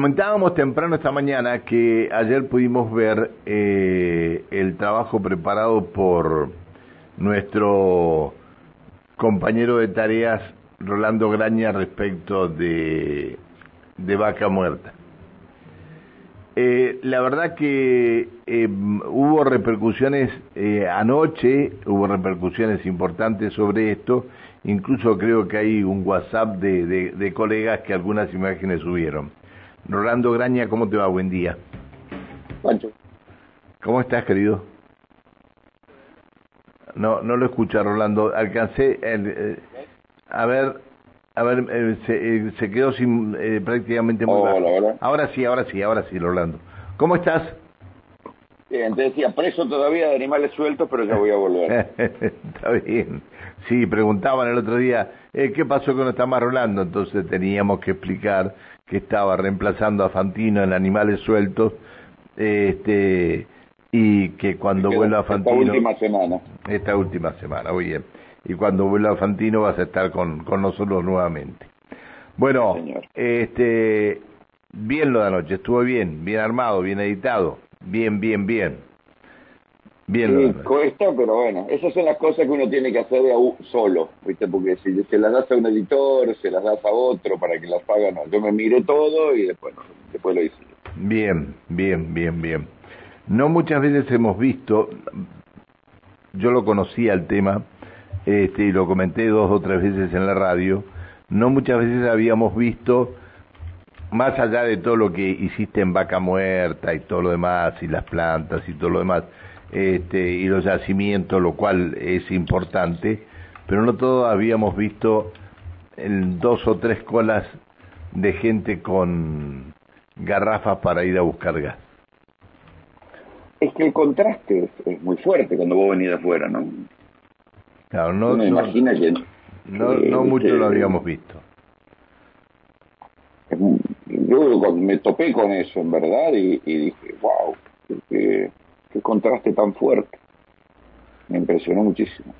comentábamos temprano esta mañana que ayer pudimos ver eh, el trabajo preparado por nuestro compañero de tareas Rolando Graña respecto de, Vaca Muerta. Eh, la verdad que eh, hubo repercusiones eh, anoche, hubo repercusiones importantes sobre esto, incluso creo que hay un WhatsApp de, colegas que algunas imágenes subieron. Rolando Graña, ¿cómo te va? Buen día. Pancho. ¿Cómo estás, querido? No, no lo escucha, Rolando. Alcancé, el, a ver, a ver, eh, se, se, quedó sin eh, prácticamente muy Hola, Ahora sí, ahora sí, ahora sí, Rolando. ¿Cómo estás? Bien, te decía, preso todavía de animales sueltos, pero ya voy a volver. está bien. Sí, preguntaban el otro día, eh, ¿qué pasó que no está más Rolando? Entonces teníamos que explicar que estaba reemplazando a Fantino en animales sueltos, este, y que cuando vuelva a Fantino... Esta última semana. Esta última semana, muy bien y cuando vuelva Fantino vas a estar con, con nosotros nuevamente. Bueno, este, bien lo de anoche, estuvo bien, bien armado, bien editado, bien, bien, bien. Bien sí, cuesta, pero bueno, esas son las cosas que uno tiene que hacer de a solo, ¿viste? Porque si se las das a un editor, se las das a otro para que las haga, no. Yo me miré todo y después, después lo hice. Bien, bien, bien, bien. No muchas veces hemos visto, yo lo conocía el tema, este, y lo comenté dos o tres veces en la radio, no muchas veces habíamos visto, más allá de todo lo que hiciste en Vaca Muerta y todo lo demás, y las plantas y todo lo demás, este, y los yacimientos, lo cual es importante, pero no todos habíamos visto en dos o tres colas de gente con garrafas para ir a buscar gas. Es que el contraste es, es muy fuerte cuando vos venís de afuera, ¿no? Claro, no, no, no, no, mucho lo habíamos visto. Yo me topé con eso, en verdad, y, dije, wow, qué, contraste tan fuerte. Me impresionó muchísimo.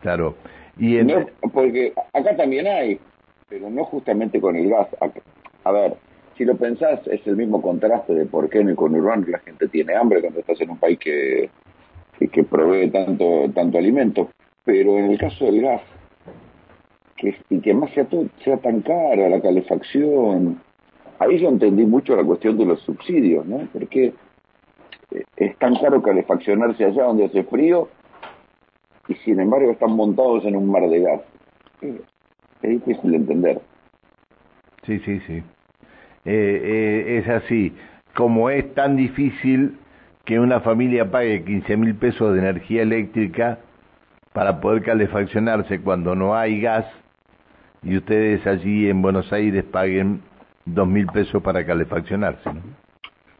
Claro. Y en... porque acá también hay, pero no justamente con el gas. A ver, si lo pensás, es el mismo contraste de por qué en el conurbano la gente tiene hambre cuando estás en un país que, que, que provee tanto, tanto alimento pero en el caso del gas, que, y que más sea, todo, sea tan cara la calefacción, ahí yo entendí mucho la cuestión de los subsidios, ¿no? Porque eh, es tan caro calefaccionarse allá donde hace frío y sin embargo están montados en un mar de gas. Es difícil de entender. Sí, sí, sí. Eh, eh, es así. Como es tan difícil que una familia pague 15 mil pesos de energía eléctrica para poder calefaccionarse cuando no hay gas y ustedes allí en Buenos Aires paguen dos mil pesos para calefaccionarse. ¿no?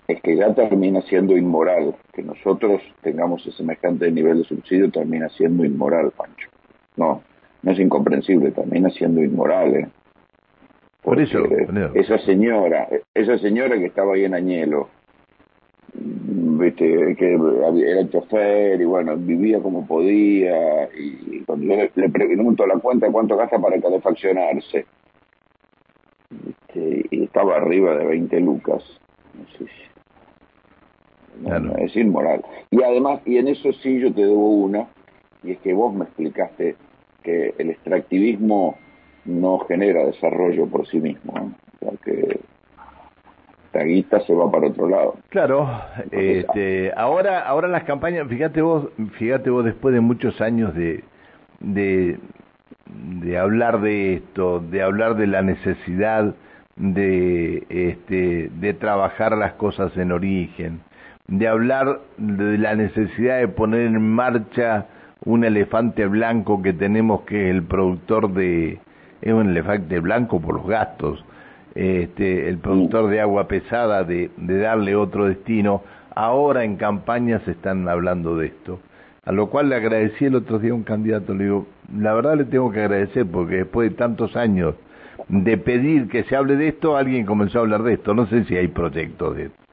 Es que ya termina siendo inmoral. Que nosotros tengamos ese semejante nivel de subsidio termina siendo inmoral, Pancho. No, no es incomprensible, termina siendo inmoral. ¿eh? Por eso, esa señora, esa señora que estaba ahí en Añelo, viste que era chofer y bueno vivía como podía y cuando yo le, pregunto la cuenta cuánto gasta para calefaccionarse estaba arriba de 20 lucas no sé si, es inmoral y además y en eso sí yo te debo una y es que vos me explicaste que el extractivismo no genera desarrollo por sí mismo ¿no? esta guita se va para otro lado. Claro, este, ahora, ahora las campañas, fíjate vos, fíjate vos después de muchos años de, de, de hablar de esto, de hablar de la necesidad de, este, de trabajar las cosas en origen, de hablar de la necesidad de poner en marcha un elefante blanco que tenemos que el productor de, es un elefante blanco por los gastos, este, el productor de agua pesada de, de darle otro destino. Ahora en campaña se están hablando de esto. A lo cual le agradecí el otro día a un candidato, le digo, la verdad le tengo que agradecer porque después de tantos años de pedir que se hable de esto, alguien comenzó a hablar de esto. No sé si hay proyectos de esto.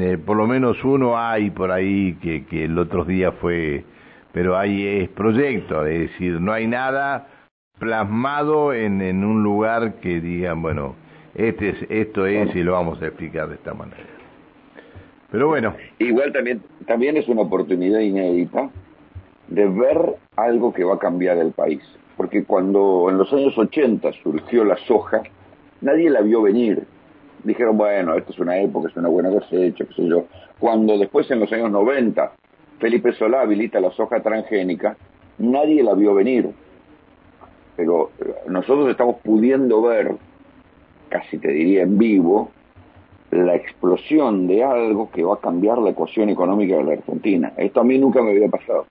Eh, por lo menos uno hay por ahí que, que el otro día fue, pero hay es proyecto, es decir, no hay nada plasmado en, en un lugar que digan, bueno, este es, esto es y lo vamos a explicar de esta manera. Pero bueno. Igual también, también es una oportunidad inédita de ver algo que va a cambiar el país. Porque cuando en los años 80 surgió la soja, nadie la vio venir. Dijeron, bueno, esto es una época, es una buena cosecha, qué sé yo. Cuando después en los años 90 Felipe Solá habilita la soja transgénica, nadie la vio venir. Pero eh, nosotros estamos pudiendo ver, casi te diría en vivo, la explosión de algo que va a cambiar la ecuación económica de la Argentina. Esto a mí nunca me había pasado.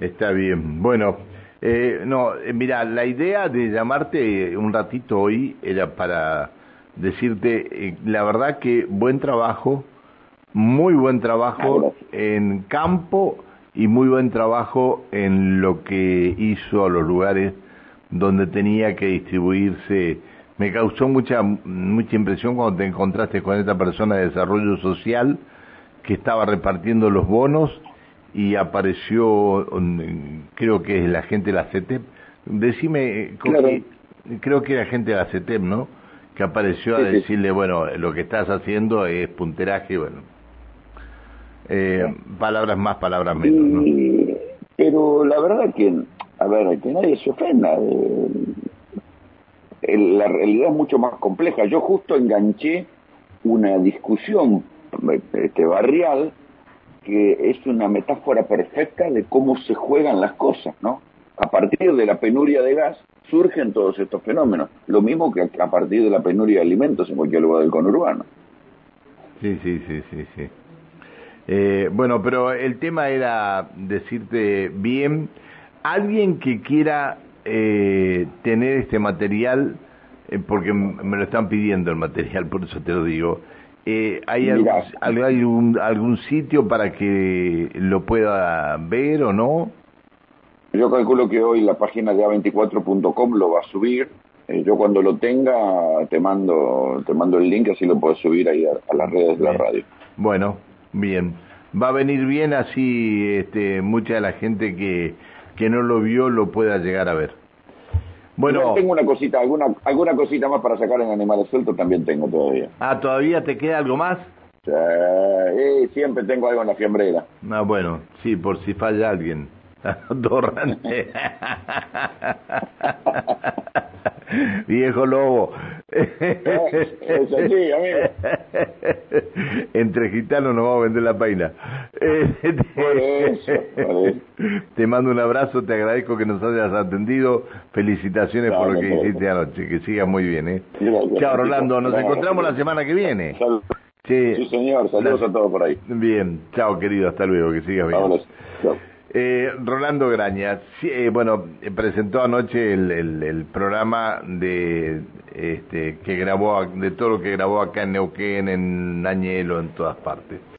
Está bien. Bueno, eh, no, eh, mira, la idea de llamarte un ratito hoy era para decirte, eh, la verdad que buen trabajo, muy buen trabajo en campo y muy buen trabajo en lo que hizo a los lugares donde tenía que distribuirse. Me causó mucha mucha impresión cuando te encontraste con esta persona de desarrollo social que estaba repartiendo los bonos y apareció, creo que es la gente de la CETEP, decime, creo que era gente de la CETEP, ¿no? Que apareció a decirle, bueno, lo que estás haciendo es punteraje, bueno. Eh, palabras más, palabras menos, ¿no? Pero la verdad que, a ver, que nadie se ofenda. Eh, la realidad es mucho más compleja. Yo justo enganché una discusión este, barrial que es una metáfora perfecta de cómo se juegan las cosas, ¿no? A partir de la penuria de gas surgen todos estos fenómenos, lo mismo que a partir de la penuria de alimentos en cualquier lugar del conurbano. Sí, sí, sí, sí, sí. Eh, bueno, pero el tema era decirte bien, alguien que quiera eh, tener este material, eh, porque me lo están pidiendo el material, por eso te lo digo, eh, ¿Hay, algún, algún, sitio para que lo pueda ver o no? Yo calculo que hoy la página de a24.com lo va a subir. Eh, yo cuando lo tenga te mando te mando el link así lo puedo subir ahí a, las redes de la radio. Bueno, bien. Va a venir bien así este, mucha de la gente que, que no lo vio lo pueda llegar a ver. Bueno, tengo una cosita, alguna alguna cosita más para sacar en Animales Sueltos también tengo todavía. Ah, ¿todavía te queda algo más? Sí, siempre tengo algo en la fiambrera. Ah, bueno, sí, por si falla alguien. Viejo lobo. Amigo. Entre gitanos nos vamos a vender la paina. Te mando un abrazo, te agradezco que nos hayas atendido. Felicitaciones por lo que hiciste anoche. Que sigas muy bien, ¿eh? Chao, Rolando. Nos encontramos la semana que viene. Sí, señor. Saludos a todos por ahí. Bien. Chao, querido. Hasta luego. Que sigas bien. Chao. Eh, Rolando Graña, eh, bueno, presentó anoche el, el, el, programa de este que grabó de todo lo que grabó acá en Neuquén, en Añelo, en todas partes.